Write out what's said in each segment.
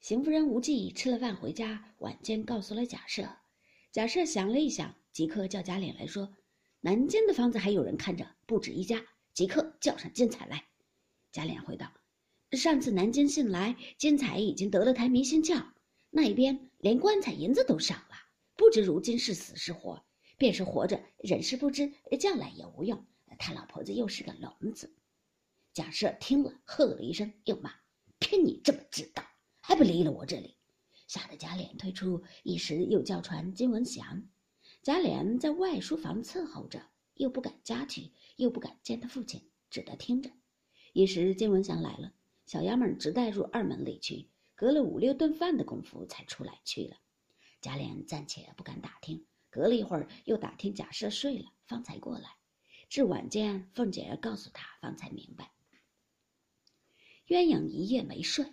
邢夫人无忌吃了饭回家，晚间告诉了贾赦。贾赦想了一想，即刻叫贾琏来说：“南京的房子还有人看着，不止一家，即刻叫上金彩来。”贾琏回道：“上次南京信来，金彩已经得了台迷心窍，那一边连棺材银子都赏了，不知如今是死是活。便是活着，人事不知，叫来也无用。他老婆子又是个聋子。”贾赦听了，喝了一声，又骂：“凭你这么知道！”还不离了我这里，吓得贾琏退出，一时又叫传金文祥。贾琏在外书房伺候着，又不敢家去，又不敢见他父亲，只得听着。一时金文祥来了，小衙门直带入二门里去，隔了五六顿饭的功夫才出来去了。贾琏暂且不敢打听，隔了一会儿又打听贾赦睡了，方才过来。至晚间，凤姐告诉他，方才明白，鸳鸯一夜没睡。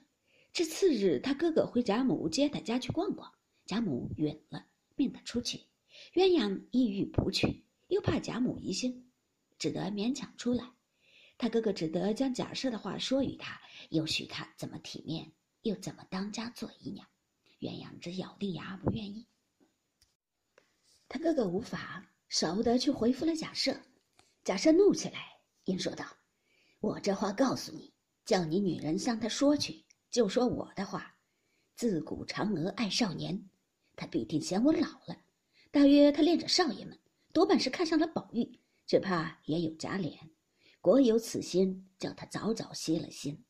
这次日，他哥哥回贾母接他家去逛逛，贾母允了，命他出去。鸳鸯意欲不去，又怕贾母疑心，只得勉强出来。他哥哥只得将贾赦的话说与他，又许他怎么体面，又怎么当家做姨娘。鸳鸯只咬定牙不愿意。他哥哥无法，舍不得去回复了贾赦。贾赦怒起来，应说道：“我这话告诉你，叫你女人向他说去。”就说我的话，自古嫦娥爱少年，他必定嫌我老了。大约他恋着少爷们，多半是看上了宝玉，只怕也有假脸。果有此心，叫他早早歇了心。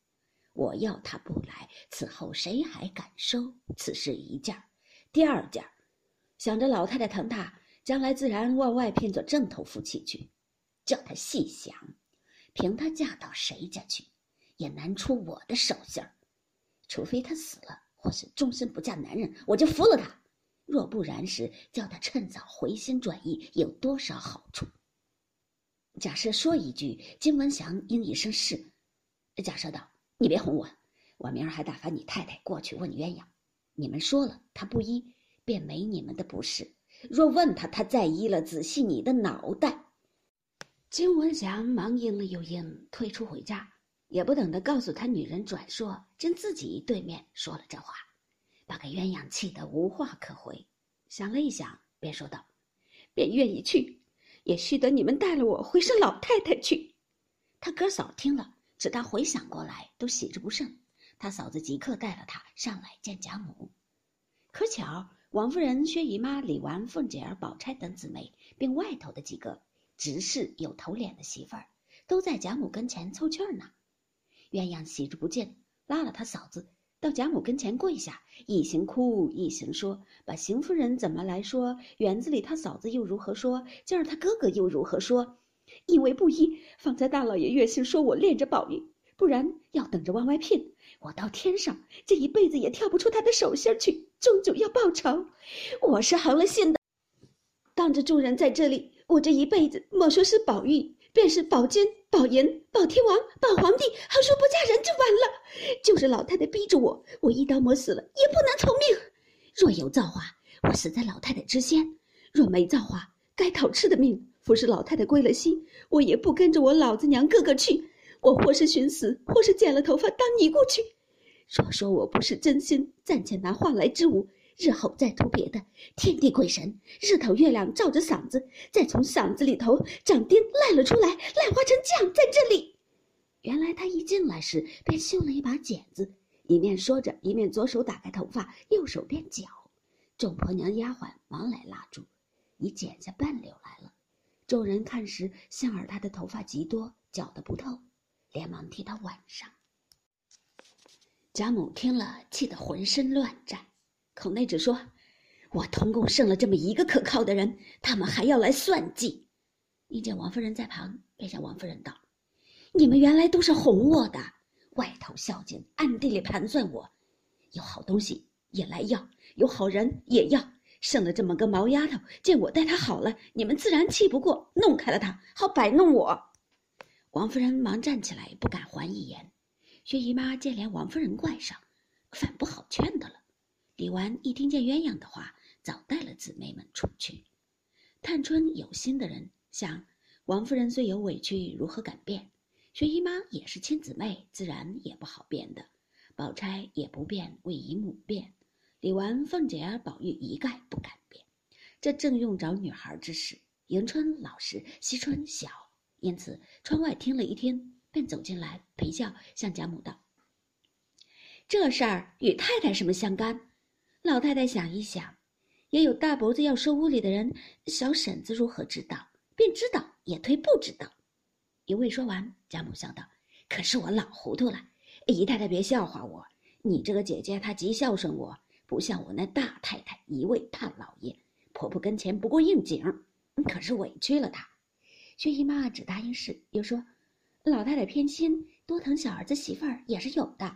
我要他不来，此后谁还敢收？此事一件，第二件，想着老太太疼他，将来自然往外聘做正头夫妻去。叫他细想，凭他嫁到谁家去，也难出我的手心儿。除非他死了，或是终身不嫁男人，我就服了他。若不然时，叫他趁早回心转意，有多少好处？假设说一句，金文祥应一声是。假设道：“你别哄我，我明儿还打发你太太过去问鸳鸯。你们说了，他不依，便没你们的不是。若问他，他再依了，仔细你的脑袋。”金文祥忙应了又应，退出回家。也不等他告诉他女人转说，真自己对面说了这话，把个鸳鸯气得无话可回。想了一想，便说道：“便愿意去，也须得你们带了我回上老太太去。”他哥嫂听了，只当回想过来，都喜之不胜。他嫂子即刻带了他上来见贾母。可巧王夫人、薛姨妈、李纨、凤姐儿、宝钗等姊妹，并外头的几个执事有头脸的媳妇儿，都在贾母跟前凑趣儿呢。鸳鸯喜之不见，拉了他嫂子到贾母跟前跪下，一行哭，一行说，把邢夫人怎么来说，园子里他嫂子又如何说，今儿他哥哥又如何说，因为不依，方才大老爷越性说我恋着宝玉，不然要等着往外聘，我到天上这一辈子也跳不出他的手心去，终究要报仇。我是横了心的，当着众人在这里，我这一辈子莫说是宝玉。便是保监、保银、保天王、保皇帝，好说不嫁人就完了。就是老太太逼着我，我一刀抹死了也不能从命。若有造化，我死在老太太之先；若没造化，该讨吃的命。服侍老太太归了西，我也不跟着我老子娘个个去。我或是寻死，或是剪了头发当尼姑去。若说我不是真心，暂且拿话来支吾。日后再图别的，天地鬼神，日头月亮照着嗓子，再从嗓子里头长钉赖了出来，赖化成酱在这里。原来他一进来时便绣了一把剪子，一面说着，一面左手打开头发，右手便绞。众婆娘丫鬟忙来拉住，已剪下半绺来了。众人看时，幸而他的头发极多，绞得不透，连忙替他挽上。贾母听了，气得浑身乱颤。口内只说：“我同共剩了这么一个可靠的人，他们还要来算计。”一见王夫人在旁，便向王夫人道：“你们原来都是哄我的，外头孝敬，暗地里盘算我。有好东西也来要，有好人也要。剩了这么个毛丫头，见我待她好了，你们自然气不过，弄开了她，好摆弄我。”王夫人忙站起来，不敢还一言。薛姨妈见连王夫人怪上，反不好劝的了。李纨一听见鸳鸯的话，早带了姊妹们出去。探春有心的人想，王夫人虽有委屈，如何敢变？薛姨妈也是亲姊妹，自然也不好变的。宝钗也不便为姨母辩。李纨、凤姐儿、宝玉一概不敢辩。这正用找女孩之时，迎春老实，惜春小，因此窗外听了一天，便走进来陪笑，向贾母道：“这事儿与太太什么相干？老太太想一想，也有大伯子要收屋里的人，小婶子如何知道？便知道也推不知道。”一未说完，贾母笑道：“可是我老糊涂了，姨太太别笑话我。你这个姐姐她极孝顺我。”不像我那大太太一味盼老爷，婆婆跟前不过应景，可是委屈了她。薛姨妈只答应是，又说：“老太太偏心，多疼小儿子媳妇儿也是有的。”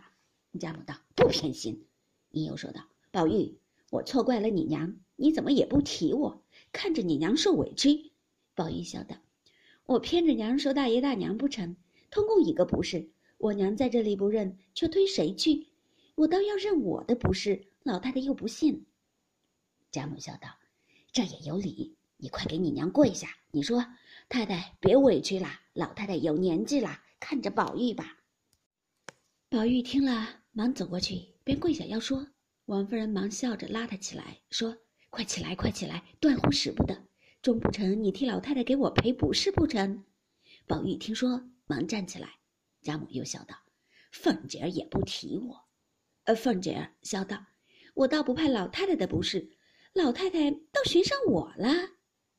贾母道：“不偏心。”因又说道：“宝玉，我错怪了你娘，你怎么也不提我？看着你娘受委屈。”宝玉笑道：“我偏着娘说大爷大娘不成？通共一个不是。我娘在这里不认，却推谁去？我倒要认我的不是。”老太太又不信。贾母笑道：“这也有理，你快给你娘跪下。你说，太太别委屈了，老太太有年纪了，看着宝玉吧。”宝玉听了，忙走过去，便跪下要说。王夫人忙笑着拉他起来，说：“快起来，快起来，断乎使不得。终不成，你替老太太给我赔不是不成？”宝玉听说，忙站起来。贾母又笑道：“凤姐儿也不提我。”呃，凤姐儿笑道。我倒不怕老太太的不是，老太太倒寻上我了。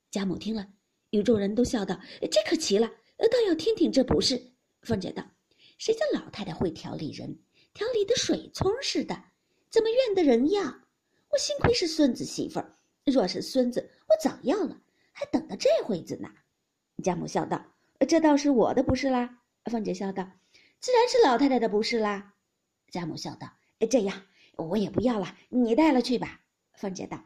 贾母听了，与众人都笑道：“这可奇了，倒要听听这不是。”凤姐道：“谁叫老太太会调理人，调理的水葱似的，怎么怨得人要？我幸亏是孙子媳妇儿，若是孙子，我早要了，还等到这会子呢。”贾母笑道：“这倒是我的不是啦。”凤姐笑道：“自然是老太太的不是啦。”贾母笑道：“这样。”我也不要了，你带了去吧。凤姐道：“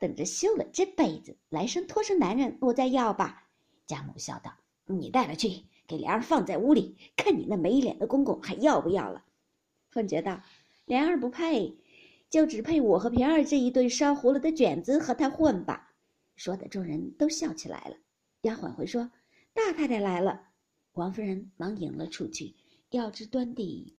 等着休了这辈子，来生托生男人，我再要吧。”贾母笑道：“你带了去，给莲儿放在屋里，看你那没脸的公公还要不要了。”凤姐道：“莲儿不配，就只配我和平儿这一对烧糊了的卷子和他混吧。”说的众人都笑起来了。丫鬟回说：“大太太来了。”王夫人忙迎了出去，要知端地。